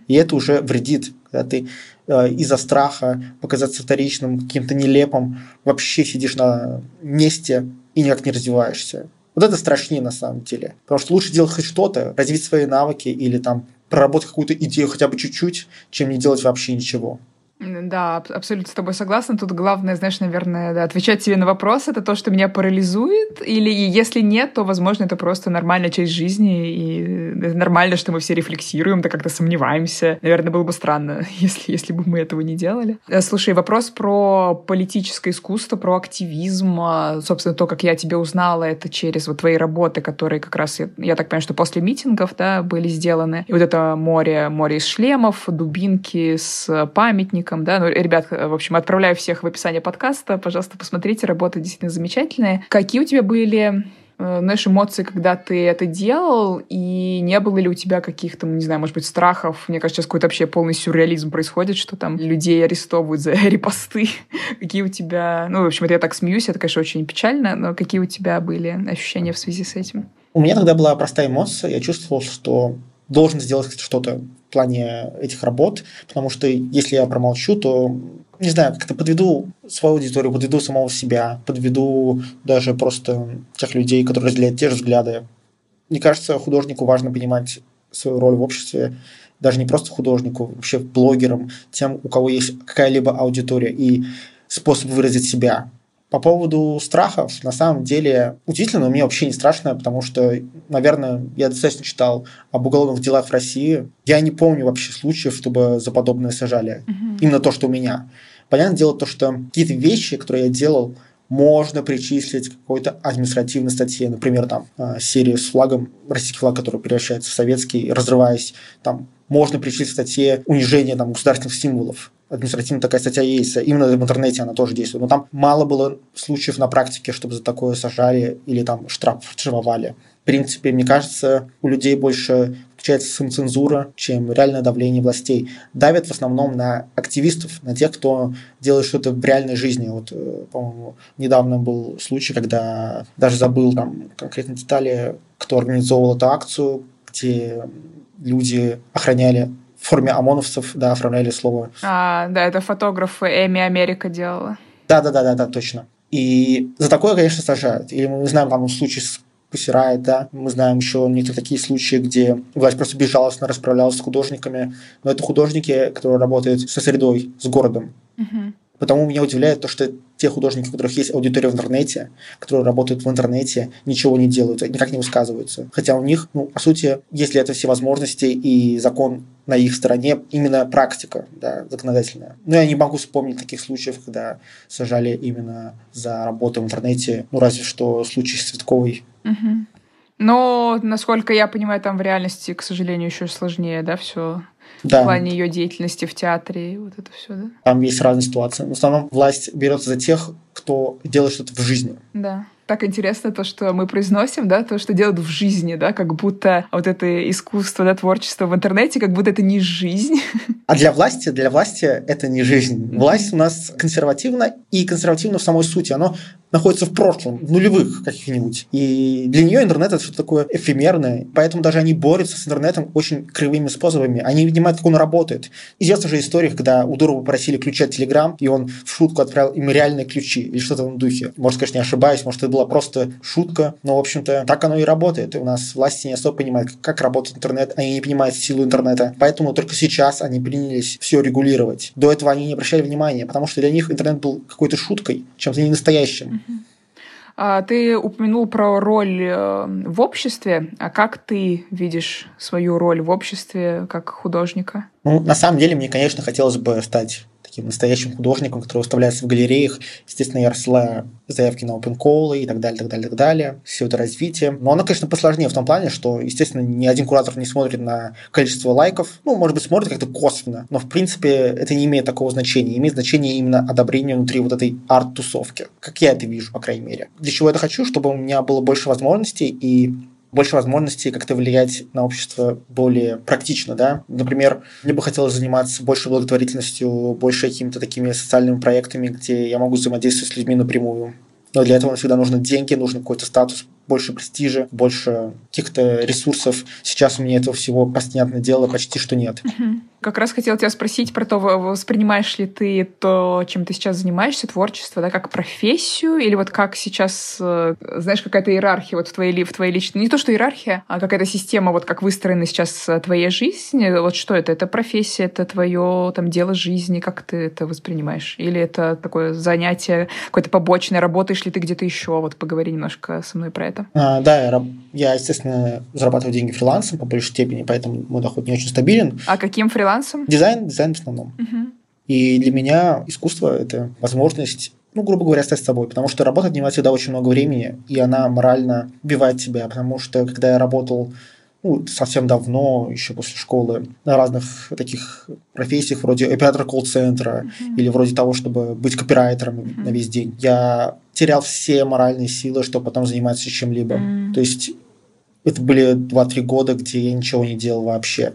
и это уже вредит, когда ты э, из-за страха показаться вторичным, каким-то нелепым, вообще сидишь на месте и никак не развиваешься. Вот это страшнее на самом деле. Потому что лучше делать хоть что-то, развить свои навыки или там проработать какую-то идею хотя бы чуть-чуть, чем не делать вообще ничего. Да, абсолютно с тобой согласна. Тут главное, знаешь, наверное, да, отвечать себе на вопрос, это то, что меня парализует, или если нет, то, возможно, это просто нормальная часть жизни, и нормально, что мы все рефлексируем, да как-то сомневаемся. Наверное, было бы странно, если, если бы мы этого не делали. Э, слушай, вопрос про политическое искусство, про активизм, а, собственно, то, как я тебя узнала, это через вот твои работы, которые как раз, я, я так понимаю, что после митингов, да, были сделаны. И вот это море, море из шлемов, дубинки с памятником, роликам, да. Ну, ребят, в общем, отправляю всех в описание подкаста. Пожалуйста, посмотрите, работа действительно замечательная. Какие у тебя были э, знаешь, эмоции, когда ты это делал, и не было ли у тебя каких-то, не знаю, может быть, страхов? Мне кажется, сейчас какой-то вообще полный сюрреализм происходит, что там людей арестовывают за репосты. какие у тебя... Ну, в общем, это я так смеюсь, это, конечно, очень печально, но какие у тебя были ощущения в связи с этим? У меня тогда была простая эмоция. Я чувствовал, что должен сделать что-то в плане этих работ, потому что если я промолчу, то, не знаю, как-то подведу свою аудиторию, подведу самого себя, подведу даже просто тех людей, которые разделяют те же взгляды. Мне кажется, художнику важно понимать свою роль в обществе, даже не просто художнику, вообще блогерам, тем, у кого есть какая-либо аудитория и способ выразить себя. По поводу страхов, на самом деле, удивительно, но мне вообще не страшно, потому что, наверное, я достаточно читал об уголовных делах в России. Я не помню вообще случаев, чтобы за подобное сажали. Угу. Именно то, что у меня. Понятное дело, то, что какие-то вещи, которые я делал, можно причислить к какой-то административной статье, например, там а, серию с флагом, российский флаг, который превращается в советский, разрываясь, там можно причислить к статье унижение там, государственных символов административная такая статья есть, именно в интернете она тоже действует. Но там мало было случаев на практике, чтобы за такое сажали или там штраф штрафовали. В принципе, мне кажется, у людей больше включается самоцензура, чем реальное давление властей. Давят в основном на активистов, на тех, кто делает что-то в реальной жизни. Вот, э, по-моему, недавно был случай, когда даже забыл там конкретные детали, кто организовывал эту акцию, где люди охраняли в форме ОМОНовцев, да, оформляли слово. А, да, это фотограф Эми Америка делала. Да, да, да, да, да, точно. И за такое, конечно, сажают. Или мы знаем там случай с Пусирает, да. Мы знаем еще некоторые такие случаи, где власть просто безжалостно расправлялась с художниками. Но это художники, которые работают со средой, с городом. Угу. Потому меня удивляет то, что те художники, у которых есть аудитория в интернете, которые работают в интернете, ничего не делают, никак не высказываются. Хотя у них, ну, по сути, если это все возможности и закон на их стороне, именно практика да, законодательная. Но я не могу вспомнить таких случаев, когда сажали именно за работу в интернете, ну, разве что случай с Цветковой. Но, насколько я понимаю, там в реальности, к сожалению, еще сложнее, да, все да. в плане ее деятельности в театре, вот это все, да? Там есть разные ситуации. В основном власть берется за тех, кто делает что-то в жизни. Да так интересно то, что мы произносим, да, то, что делают в жизни, да, как будто вот это искусство, да, творчество в интернете, как будто это не жизнь. А для власти, для власти это не жизнь. Власть у нас консервативна и консервативна в самой сути. Оно находится в прошлом, в нулевых каких-нибудь. И для нее интернет это что-то такое эфемерное. Поэтому даже они борются с интернетом очень кривыми способами. Они понимают, как он работает. Известна же история, когда у Дурова попросили ключи от Телеграм, и он в шутку отправил им реальные ключи или что-то в духе. Может, конечно, не ошибаюсь, может, это была просто шутка, но, в общем-то, так оно и работает. И у нас власти не особо понимают, как работает интернет, они не понимают силу интернета. Поэтому только сейчас они принялись все регулировать. До этого они не обращали внимания, потому что для них интернет был какой-то шуткой, чем-то не настоящим. А, ты упомянул про роль э, в обществе. А как ты видишь свою роль в обществе как художника? Ну, на самом деле, мне, конечно, хотелось бы стать таким настоящим художником, который выставляется в галереях. Естественно, я рассылаю заявки на open call и так далее, так далее, так далее. Все это развитие. Но оно, конечно, посложнее в том плане, что, естественно, ни один куратор не смотрит на количество лайков. Ну, может быть, смотрит как-то косвенно, но, в принципе, это не имеет такого значения. Имеет значение именно одобрение внутри вот этой арт-тусовки. Как я это вижу, по крайней мере. Для чего я это хочу? Чтобы у меня было больше возможностей и больше возможностей как-то влиять на общество более практично, да. Например, мне бы хотелось заниматься больше благотворительностью, больше какими-то такими социальными проектами, где я могу взаимодействовать с людьми напрямую. Но для этого всегда нужны деньги, нужен какой-то статус, больше престижа, больше каких-то ресурсов. Сейчас у меня этого всего, понятное дело, почти что нет. Как раз хотела тебя спросить про то, воспринимаешь ли ты то, чем ты сейчас занимаешься, творчество, да, как профессию, или вот как сейчас, э, знаешь, какая-то иерархия вот в твоей, в твоей личной... Не то, что иерархия, а какая-то система, вот как выстроена сейчас э, твоя жизнь. Вот что это? Это профессия, это твое там дело жизни, как ты это воспринимаешь? Или это такое занятие, какое-то побочное, работаешь ли ты где-то еще? Вот поговори немножко со мной про это. А, да, я, я, естественно, зарабатываю деньги фрилансом по большей степени, поэтому мой доход не очень стабилен. А каким фрилансом? фрилансом? Дизайн, дизайн в основном. Угу. И для меня искусство – это возможность ну, грубо говоря, стать собой, потому что работа отнимает всегда очень много времени, и она морально убивает тебя, потому что когда я работал ну, совсем давно, еще после школы, на разных таких профессиях, вроде оператора колл-центра mm-hmm. или вроде того, чтобы быть копирайтером mm-hmm. на весь день, я терял все моральные силы, чтобы потом заниматься чем-либо. Mm-hmm. То есть это были 2-3 года, где я ничего не делал вообще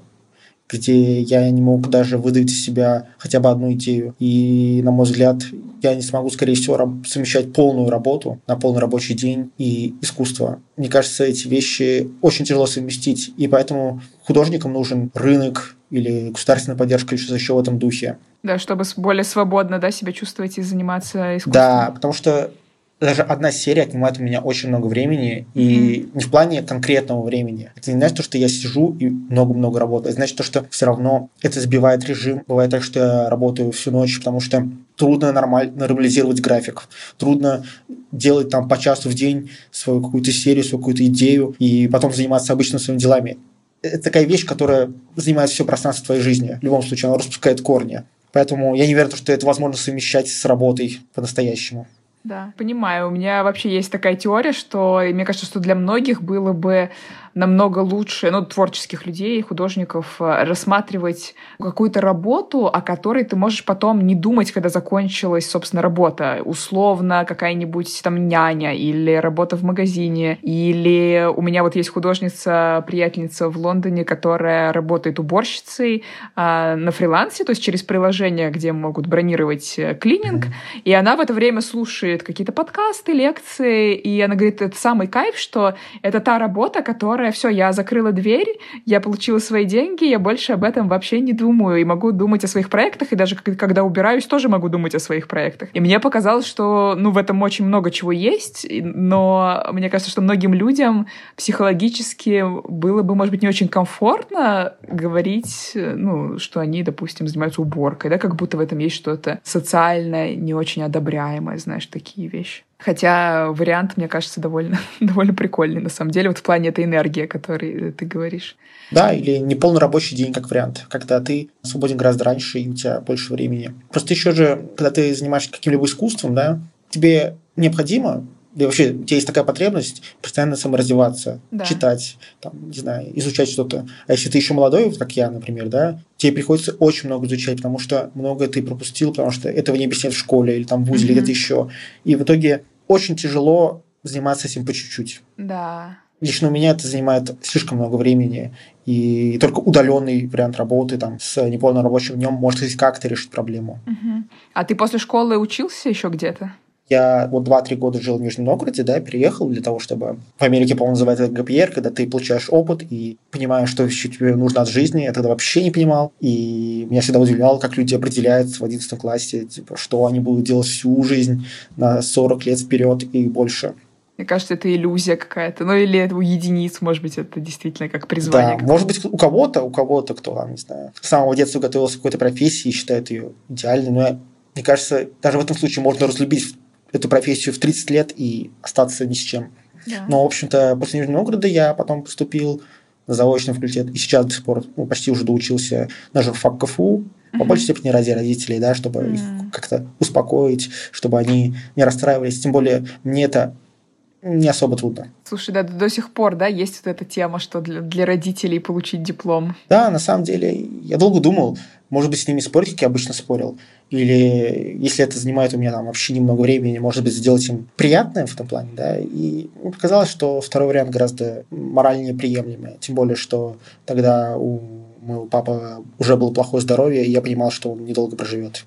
где я не мог даже выдавить из себя хотя бы одну идею. И, на мой взгляд, я не смогу, скорее всего, совмещать полную работу на полный рабочий день и искусство. Мне кажется, эти вещи очень тяжело совместить, и поэтому художникам нужен рынок или государственная поддержка, или что-то еще в этом духе. Да, чтобы более свободно да, себя чувствовать и заниматься искусством. Да, потому что даже одна серия отнимает у меня очень много времени, mm-hmm. и не в плане конкретного времени. Это не значит, что я сижу и много-много работаю. Это значит, что все равно это сбивает режим. Бывает так, что я работаю всю ночь, потому что трудно нормально нормализировать график. Трудно делать там по часу в день свою какую-то серию, свою какую-то идею, и потом заниматься обычно своими делами. Это такая вещь, которая занимает все пространство твоей жизни. В любом случае, она распускает корни. Поэтому я не верю, что это возможно совмещать с работой по-настоящему. Да, понимаю. У меня вообще есть такая теория, что мне кажется, что для многих было бы намного лучше, ну, творческих людей, художников, э, рассматривать какую-то работу, о которой ты можешь потом не думать, когда закончилась, собственно, работа. Условно, какая-нибудь там няня или работа в магазине. Или у меня вот есть художница, приятельница в Лондоне, которая работает уборщицей э, на фрилансе, то есть через приложение, где могут бронировать э, клининг. Mm-hmm. И она в это время слушает какие-то подкасты, лекции, и она говорит, это самый кайф, что это та работа, которая которая все, я закрыла дверь, я получила свои деньги, я больше об этом вообще не думаю и могу думать о своих проектах, и даже когда убираюсь, тоже могу думать о своих проектах. И мне показалось, что, ну, в этом очень много чего есть, но мне кажется, что многим людям психологически было бы, может быть, не очень комфортно говорить, ну, что они, допустим, занимаются уборкой, да, как будто в этом есть что-то социальное, не очень одобряемое, знаешь, такие вещи. Хотя вариант, мне кажется, довольно, довольно прикольный, на самом деле, вот в плане этой энергии, о которой ты говоришь. Да, или неполный рабочий день как вариант, когда ты свободен гораздо раньше, и у тебя больше времени. Просто еще же, когда ты занимаешься каким-либо искусством, да, тебе необходимо да вообще у тебя есть такая потребность постоянно саморазвиваться, да. читать, там, не знаю, изучать что-то. А если ты еще молодой, как я, например, да, тебе приходится очень много изучать, потому что многое ты пропустил, потому что этого не объясняют в школе или там в ВУЗе, mm-hmm. или где-то еще. И в итоге очень тяжело заниматься этим по чуть-чуть. Да. Лично у меня это занимает слишком много времени, и только удаленный вариант работы там, с неполным рабочим днем может как-то решить проблему. Угу. А ты после школы учился еще где-то? Я вот 2-3 года жил в Нижнем Новгороде, да, переехал для того, чтобы... В Америке, по-моему, называется ГПР, когда ты получаешь опыт и понимаешь, что еще тебе нужно от жизни. Я тогда вообще не понимал. И меня всегда удивляло, как люди определяются в 11 классе, типа, что они будут делать всю жизнь на 40 лет вперед и больше. Мне кажется, это иллюзия какая-то. Ну, или это у единиц, может быть, это действительно как призвание. Да, может быть, у кого-то, у кого-то, кто, не знаю, с самого детства готовился к какой-то профессии и считает ее идеальной. Но мне кажется, даже в этом случае можно разлюбить эту профессию в 30 лет и остаться ни с чем. Да. Но, в общем-то, после Нижнего Новгорода я потом поступил на заочный факультет, и сейчас до сих пор ну, почти уже доучился на журфак КФУ, по большей степени ради родителей, да, чтобы uh-huh. их как-то успокоить, чтобы они не расстраивались. Тем более мне это не особо трудно. Слушай, да, до сих пор, да, есть вот эта тема, что для, для родителей получить диплом. Да, на самом деле, я долго думал, может быть, с ними спорить, как я обычно спорил, или если это занимает у меня там вообще немного времени, может быть, сделать им приятное в этом плане, да, и мне показалось, что второй вариант гораздо моральнее приемлемый, тем более, что тогда у моего папы уже было плохое здоровье, и я понимал, что он недолго проживет.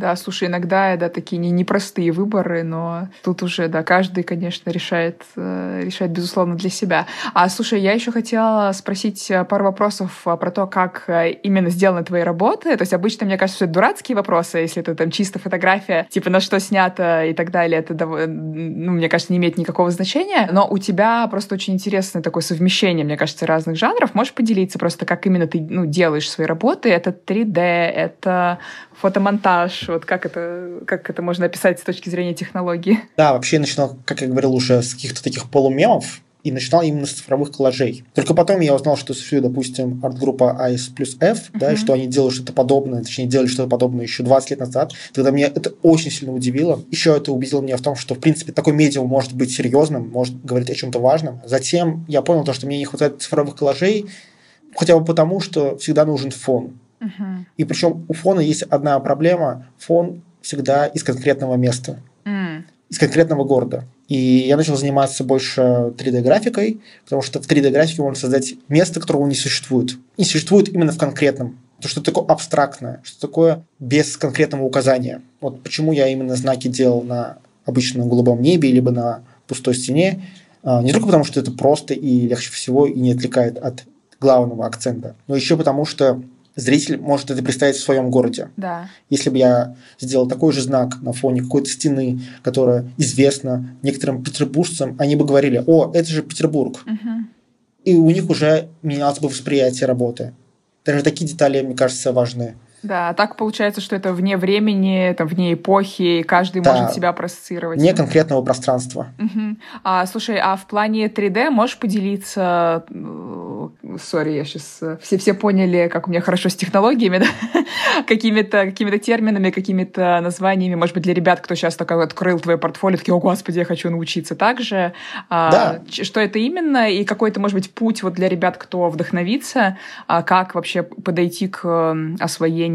Да, слушай, иногда, да, такие не, непростые выборы, но тут уже, да, каждый, конечно, решает, э, решает, безусловно, для себя. А, слушай, я еще хотела спросить э, пару вопросов э, про то, как именно сделаны твои работы. То есть обычно, мне кажется, это дурацкие вопросы, если это там чисто фотография, типа на что снято и так далее, это, ну, мне кажется, не имеет никакого значения. Но у тебя просто очень интересное такое совмещение, мне кажется, разных жанров. Можешь поделиться просто, как именно ты, ну, делаешь свои работы? Это 3D, это фотомонтаж, вот как это, как это можно описать с точки зрения технологии? Да, вообще я начинал, как я говорил, уже с каких-то таких полумемов, и начинал именно с цифровых коллажей. Только потом я узнал, что существует, допустим, арт-группа AS плюс F, uh-huh. да, и что они делают что-то подобное, точнее, делали что-то подобное еще 20 лет назад. Тогда меня это очень сильно удивило. Еще это убедило меня в том, что, в принципе, такой медиум может быть серьезным, может говорить о чем-то важном. Затем я понял то, что мне не хватает цифровых коллажей, хотя бы потому, что всегда нужен фон. Uh-huh. И причем у фона есть одна проблема. Фон всегда из конкретного места, mm. из конкретного города. И я начал заниматься больше 3D-графикой, потому что в 3D-графике можно создать место, которого не существует. Не существует именно в конкретном. То, что такое абстрактное, что такое без конкретного указания. Вот почему я именно знаки делал на обычном голубом небе, либо на пустой стене. А, не только потому, что это просто и легче всего, и не отвлекает от главного акцента, но еще потому, что зритель может это представить в своем городе. Да. Если бы я сделал такой же знак на фоне какой-то стены, которая известна некоторым петербуржцам, они бы говорили, о, это же Петербург. Угу. И у них уже менялось бы восприятие работы. Даже такие детали, мне кажется, важны. Да, а так получается, что это вне времени, там, вне эпохи, и каждый да, может себя проецировать. Вне конкретного пространства. Угу. А, слушай, а в плане 3D можешь поделиться сори, я сейчас... Э, все, все поняли, как у меня хорошо с технологиями, да? какими-то какими терминами, какими-то названиями. Может быть, для ребят, кто сейчас только открыл твое портфолио, такие, о, господи, я хочу научиться так же. А, да. Что это именно? И какой-то, может быть, путь вот для ребят, кто вдохновится, а как вообще подойти к освоению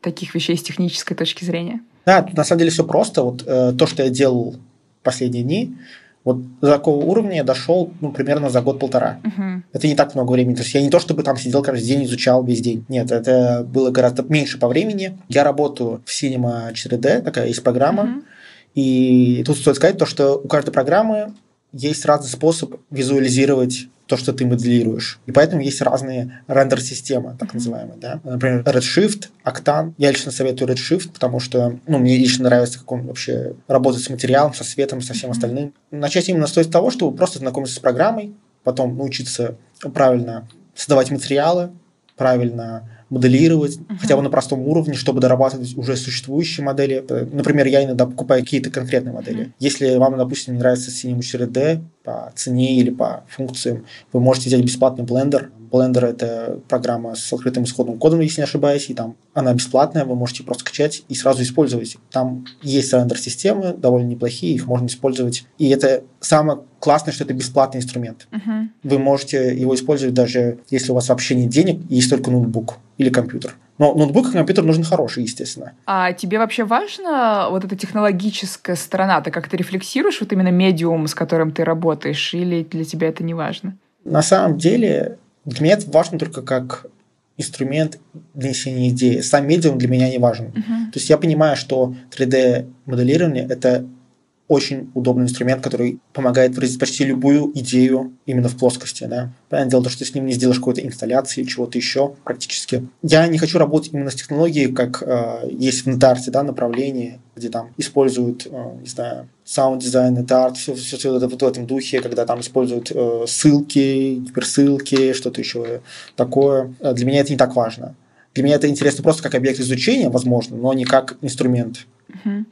таких вещей с технической точки зрения? Да, тут на самом деле все просто. Вот э, то, что я делал последние дни, вот до такого уровня я дошел ну, примерно за год-полтора. Uh-huh. Это не так много времени. То есть я не то, чтобы там сидел каждый день, изучал весь день. Нет, это было гораздо меньше по времени. Я работаю в Cinema 4D, такая есть программа. Uh-huh. И тут стоит сказать то, что у каждой программы есть разный способ визуализировать то, что ты моделируешь. И поэтому есть разные рендер-системы, так называемые. Да? Например, Redshift, Octane. Я лично советую Redshift, потому что ну, мне лично нравится, как он вообще работает с материалом, со светом, со всем остальным. Начать именно стоит с того, чтобы просто знакомиться с программой, потом научиться правильно создавать материалы, правильно моделировать, uh-huh. хотя бы на простом уровне, чтобы дорабатывать уже существующие модели. Например, я иногда покупаю какие-то конкретные модели. Uh-huh. Если вам, допустим, не нравится Cinema 4D по цене или по функциям, вы можете взять бесплатный блендер. Blender — это программа с открытым исходным кодом, если не ошибаюсь, и там она бесплатная, вы можете просто скачать и сразу использовать. Там есть рендер-системы, довольно неплохие, их можно использовать. И это самое классное, что это бесплатный инструмент. Uh-huh. Вы можете его использовать даже если у вас вообще нет денег, и есть только ноутбук или компьютер. Но ноутбук и компьютер нужен хороший, естественно. А тебе вообще важна вот эта технологическая сторона? Ты как-то рефлексируешь вот именно медиум, с которым ты работаешь, или для тебя это не важно? На самом деле, для меня это важно только как инструмент донесения идеи. Сам медиум для меня не важен. Uh-huh. То есть я понимаю, что 3D-моделирование – это очень удобный инструмент, который помогает выразить почти любую идею именно в плоскости. Да. Понятное дело, что ты с ним не сделаешь какой-то инсталляции, чего-то еще практически. Я не хочу работать именно с технологией, как э, есть в NetArt, да, направление, где там используют, э, не знаю, саунд дизайн, NetArt, все, все, все это вот в этом духе, когда там используют э, ссылки, гиперссылки, что-то еще такое. Для меня это не так важно. Для меня это интересно просто как объект изучения, возможно, но не как инструмент.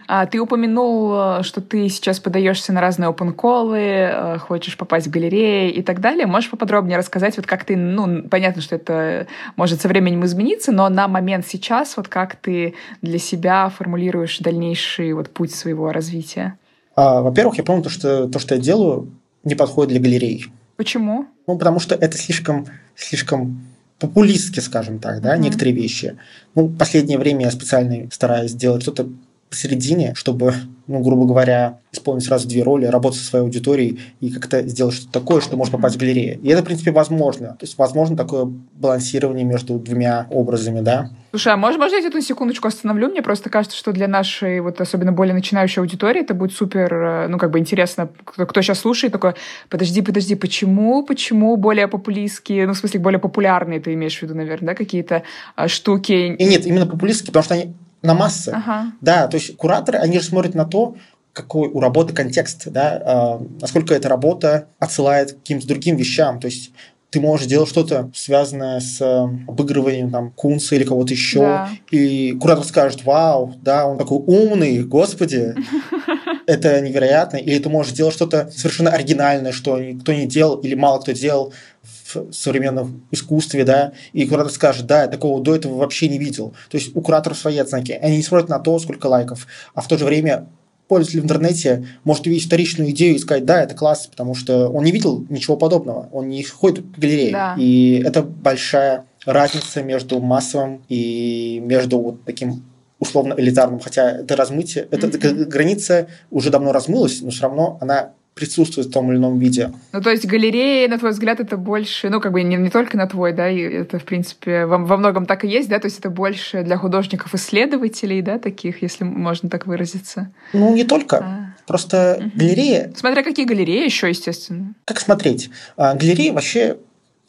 А ты упомянул, э, что ты сейчас подаешься на разные open колы, э, хочешь попасть в галереи и так далее. Можешь поподробнее рассказать, вот как ты, ну, понятно, что это может со временем измениться, но на момент сейчас, вот как ты для себя формулируешь дальнейший вот путь своего развития? А, во-первых, я понял, что то, что я делаю, не подходит для галерей. Почему? Ну, потому что это слишком, слишком популистски, скажем так, да, uh-huh. некоторые вещи. Ну, в последнее время я специально стараюсь сделать что-то посередине, чтобы, ну, грубо говоря, исполнить сразу две роли, работать со своей аудиторией и как-то сделать что-то такое, что может попасть в галерею. И это, в принципе, возможно. То есть, возможно такое балансирование между двумя образами, да. Слушай, а можно, можно я эту секундочку остановлю? Мне просто кажется, что для нашей, вот особенно более начинающей аудитории, это будет супер, э, ну, как бы интересно, кто, кто сейчас слушает, такой, подожди, подожди, почему, почему более популистские, ну, в смысле, более популярные ты имеешь в виду, наверное, да, какие-то а, штуки? И нет, именно популистские, потому что они на массы. Ага. Да, то есть кураторы, они же смотрят на то, какой у работы контекст, да, э, насколько эта работа отсылает к каким-то другим вещам. То есть ты можешь делать что-то связанное с обыгрыванием там кунца или кого-то еще, да. и куратор скажет, вау, да, он такой умный, господи, это невероятно. Или ты можешь делать что-то совершенно оригинальное, что никто не делал или мало кто делал, в современном искусстве, да, и куратор скажет, да, я такого до этого вообще не видел. То есть у кураторов свои оценки. Они не смотрят на то, сколько лайков, а в то же время пользователь в интернете может увидеть вторичную идею и сказать, да, это класс, потому что он не видел ничего подобного, он не ходит в галереи. Да. И это большая разница между массовым и между вот таким условно элитарным, хотя это размытие, mm-hmm. эта граница уже давно размылась, но все равно она присутствует в том или ином виде. Ну, то есть галереи, на твой взгляд, это больше, ну, как бы не, не только на твой, да, и это, в принципе, во, во многом так и есть, да, то есть это больше для художников-исследователей, да, таких, если можно так выразиться. Ну, не только. А. Просто угу. галереи... Смотря какие галереи еще, естественно. Как смотреть? А, галереи вообще,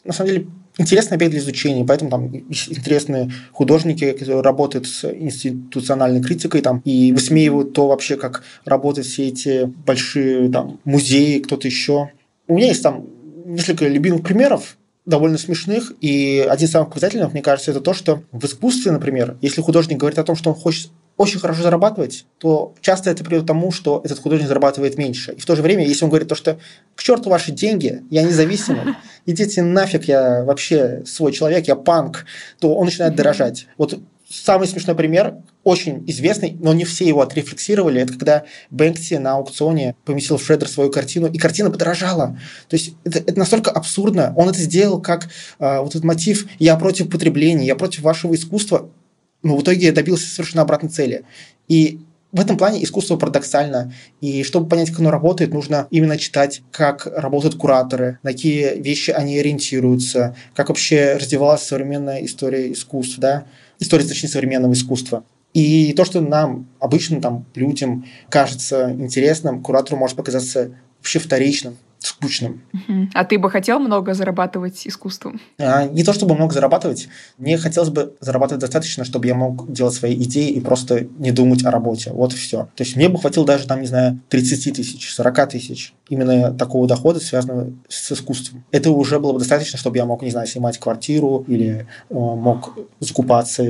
на самом деле, интересный объект для изучения, поэтому там интересные художники, которые работают с институциональной критикой там, и высмеивают то вообще, как работают все эти большие там, музеи, кто-то еще. У меня есть там несколько любимых примеров, довольно смешных, и один из самых показательных, мне кажется, это то, что в искусстве, например, если художник говорит о том, что он хочет очень хорошо зарабатывать, то часто это приводит к тому, что этот художник зарабатывает меньше. И в то же время, если он говорит то, что к черту ваши деньги, я независимый, идите нафиг, я вообще свой человек, я панк, то он начинает дорожать. Вот самый смешной пример, очень известный, но не все его отрефлексировали, это когда Бэнкси на аукционе поместил в шредер свою картину, и картина подорожала. То есть это, это настолько абсурдно. Он это сделал как э, вот этот мотив «я против потребления, я против вашего искусства», но в итоге добился совершенно обратной цели. И в этом плане искусство парадоксально. И чтобы понять, как оно работает, нужно именно читать, как работают кураторы, на какие вещи они ориентируются, как вообще развивалась современная история искусства, да? история, точнее, современного искусства. И то, что нам, обычным там, людям кажется интересным, куратору может показаться вообще вторичным. Скучным. А ты бы хотел много зарабатывать искусством? А, не то чтобы много зарабатывать, мне хотелось бы зарабатывать достаточно, чтобы я мог делать свои идеи и просто не думать о работе. Вот и все. То есть мне бы хватило даже там, не знаю, 30 тысяч, 40 тысяч именно такого дохода, связанного с искусством. Это уже было бы достаточно, чтобы я мог, не знаю, снимать квартиру или э, мог закупаться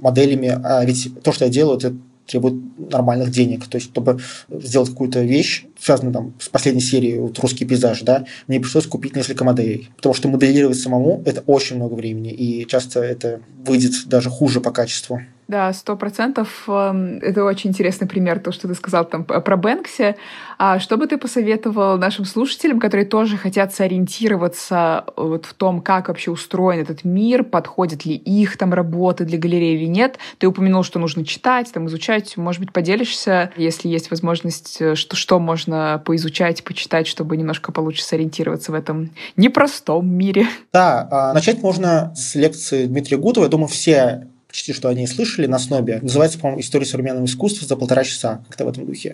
моделями. А ведь то, что я делаю, это требует нормальных денег. То есть, чтобы сделать какую-то вещь, связанную там, с последней серией вот, «Русский пейзаж», да, мне пришлось купить несколько моделей. Потому что моделировать самому – это очень много времени, и часто это выйдет даже хуже по качеству. Да, сто процентов. Эм, это очень интересный пример, то, что ты сказал там про Бэнкси. А что бы ты посоветовал нашим слушателям, которые тоже хотят сориентироваться вот в том, как вообще устроен этот мир, подходит ли их там работы для галереи или нет? Ты упомянул, что нужно читать, там изучать. Может быть, поделишься, если есть возможность, э, что, что можно поизучать, почитать, чтобы немножко получше сориентироваться в этом непростом мире? Да, а начать можно с лекции Дмитрия Гутова. Я думаю, все почти что они слышали на снобе. Называется, по-моему, «История современного искусства» за полтора часа, как-то в этом духе.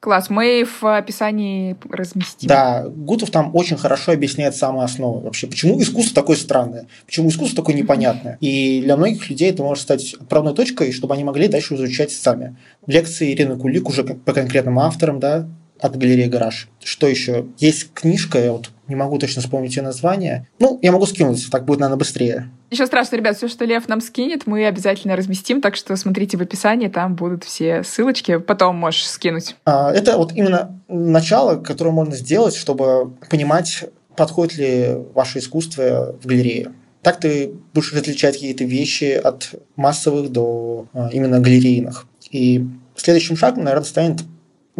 Класс, мы в описании разместим. Да, Гутов там очень хорошо объясняет самые основы вообще. Почему искусство такое странное? Почему искусство такое непонятное? И для многих людей это может стать отправной точкой, чтобы они могли дальше изучать сами. Лекции Ирины Кулик уже по конкретным авторам, да, от галереи «Гараж». Что еще? Есть книжка, я вот не могу точно вспомнить ее название. Ну, я могу скинуть, так будет, наверное, быстрее. Еще страшно, ребят, все, что Лев нам скинет, мы обязательно разместим, так что смотрите в описании, там будут все ссылочки, потом можешь скинуть. А, это вот именно начало, которое можно сделать, чтобы понимать, подходит ли ваше искусство в галерее. Так ты будешь различать какие-то вещи от массовых до а, именно галерейных. И следующим шагом, наверное, станет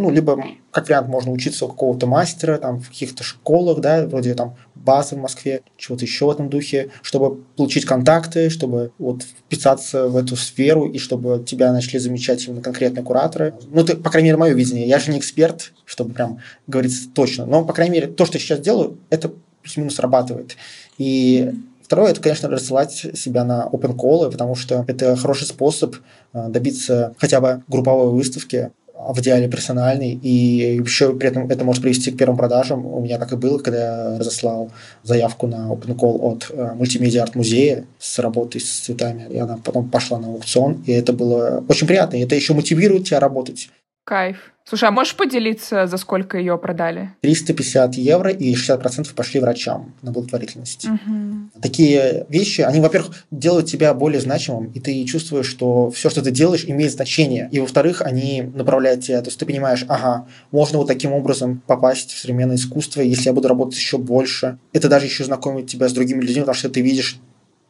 ну, либо, как вариант, можно учиться у какого-то мастера, там, в каких-то школах, да, вроде там базы в Москве, чего-то еще в этом духе, чтобы получить контакты, чтобы вот вписаться в эту сферу и чтобы тебя начали замечать именно конкретные кураторы. Ну, ты, по крайней мере, мое видение. Я же не эксперт, чтобы прям говорить точно. Но, по крайней мере, то, что я сейчас делаю, это плюс-минус срабатывает. И Второе, это, конечно, рассылать себя на open call, потому что это хороший способ э, добиться хотя бы групповой выставки, в идеале персональный, и еще при этом это может привести к первым продажам. У меня так и было, когда я разослал заявку на open call от э, мультимедиа арт-музея с работой с цветами, и она потом пошла на аукцион, и это было очень приятно, и это еще мотивирует тебя работать. Кайф. Слушай, а можешь поделиться, за сколько ее продали? 350 евро и 60% пошли врачам на благотворительность. Угу. Такие вещи, они, во-первых, делают тебя более значимым, и ты чувствуешь, что все, что ты делаешь, имеет значение. И, во-вторых, они направляют тебя. То есть ты понимаешь, ага, можно вот таким образом попасть в современное искусство, если я буду работать еще больше. Это даже еще знакомит тебя с другими людьми, потому что ты видишь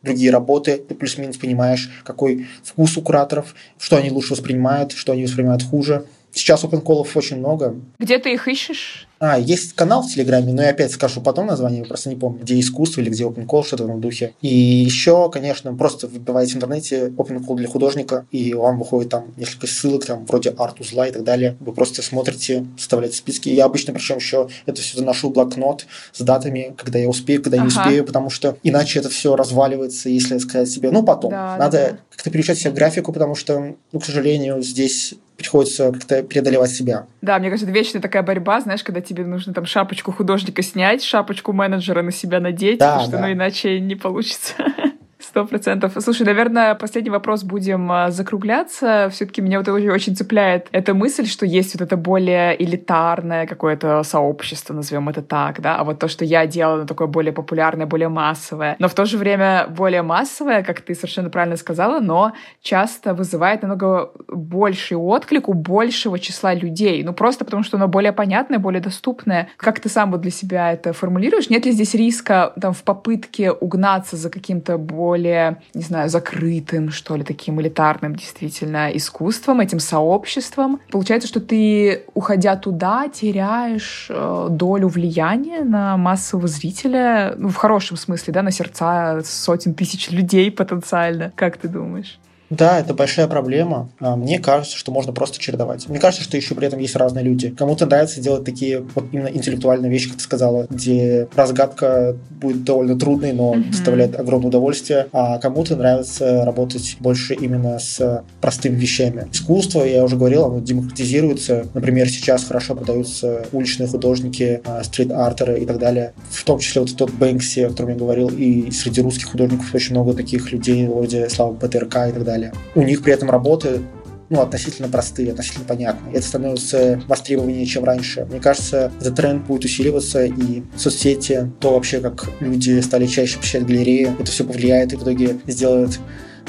другие работы, ты плюс-минус понимаешь, какой вкус у кураторов, что они лучше воспринимают, что они воспринимают хуже. Сейчас open колов очень много. Где ты их ищешь? А, есть канал в Телеграме, но я опять скажу потом название, я просто не помню, где искусство или где open call, что-то в этом духе. И еще, конечно, просто выбиваете в интернете open call для художника, и вам выходит там несколько ссылок, там вроде арт-узла и так далее. Вы просто смотрите, составляете списки. Я обычно, причем еще это все заношу в блокнот с датами, когда я успею, когда ага. не успею, потому что иначе это все разваливается, если сказать себе, ну потом. Да, Надо да. как-то переключать себя в графику, потому что, ну, к сожалению, здесь приходится как-то преодолевать себя. Да, мне кажется, это вечная такая борьба, знаешь, когда тебе нужно там шапочку художника снять, шапочку менеджера на себя надеть, да, потому что да. ну иначе не получится. Сто процентов. Слушай, наверное, последний вопрос будем а, закругляться. Все-таки меня вот очень, очень цепляет эта мысль, что есть вот это более элитарное какое-то сообщество, назовем это так, да, а вот то, что я делала, такое более популярное, более массовое. Но в то же время более массовое, как ты совершенно правильно сказала, но часто вызывает намного больший отклик у большего числа людей. Ну, просто потому что оно более понятное, более доступное. Как ты сам вот для себя это формулируешь? Нет ли здесь риска там в попытке угнаться за каким-то более более, не знаю, закрытым, что ли, таким элитарным действительно искусством, этим сообществом. Получается, что ты, уходя туда, теряешь э, долю влияния на массового зрителя, в хорошем смысле, да, на сердца сотен тысяч людей потенциально. Как ты думаешь? Да, это большая проблема. А, мне кажется, что можно просто чередовать. Мне кажется, что еще при этом есть разные люди. Кому-то нравится делать такие вот именно интеллектуальные вещи, как ты сказала, где разгадка будет довольно трудной, но mm-hmm. доставляет огромное удовольствие. А кому-то нравится работать больше именно с простыми вещами. Искусство, я уже говорил, оно демократизируется. Например, сейчас хорошо продаются уличные художники, а, стрит-артеры и так далее. В том числе вот тот Бэнкси, о котором я говорил, и среди русских художников очень много таких людей, вроде Слава БТРК и так далее далее. У них при этом работы ну, относительно простые, относительно понятные. Это становится востребованнее, чем раньше. Мне кажется, этот тренд будет усиливаться, и соцсети, то вообще, как люди стали чаще посещать галереи, это все повлияет и в итоге сделает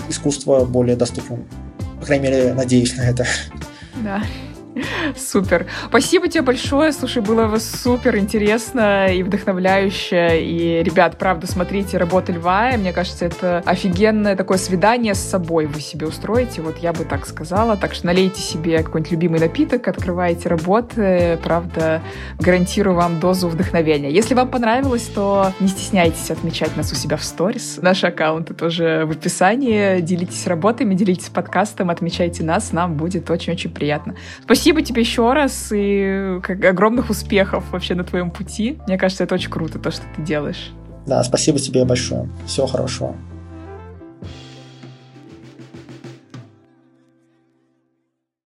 искусство более доступным. По крайней мере, надеюсь на это. Да. Супер. Спасибо тебе большое. Слушай, было супер интересно и вдохновляюще. И, ребят, правда, смотрите «Работа льва». И мне кажется, это офигенное такое свидание с собой вы себе устроите. Вот я бы так сказала. Так что налейте себе какой-нибудь любимый напиток, открывайте работы. Правда, гарантирую вам дозу вдохновения. Если вам понравилось, то не стесняйтесь отмечать нас у себя в сторис. Наши аккаунты тоже в описании. Делитесь работами, делитесь подкастом, отмечайте нас. Нам будет очень-очень приятно. Спасибо Спасибо тебе еще раз и как, огромных успехов вообще на твоем пути. Мне кажется, это очень круто, то, что ты делаешь. Да, спасибо тебе большое. Всего хорошего.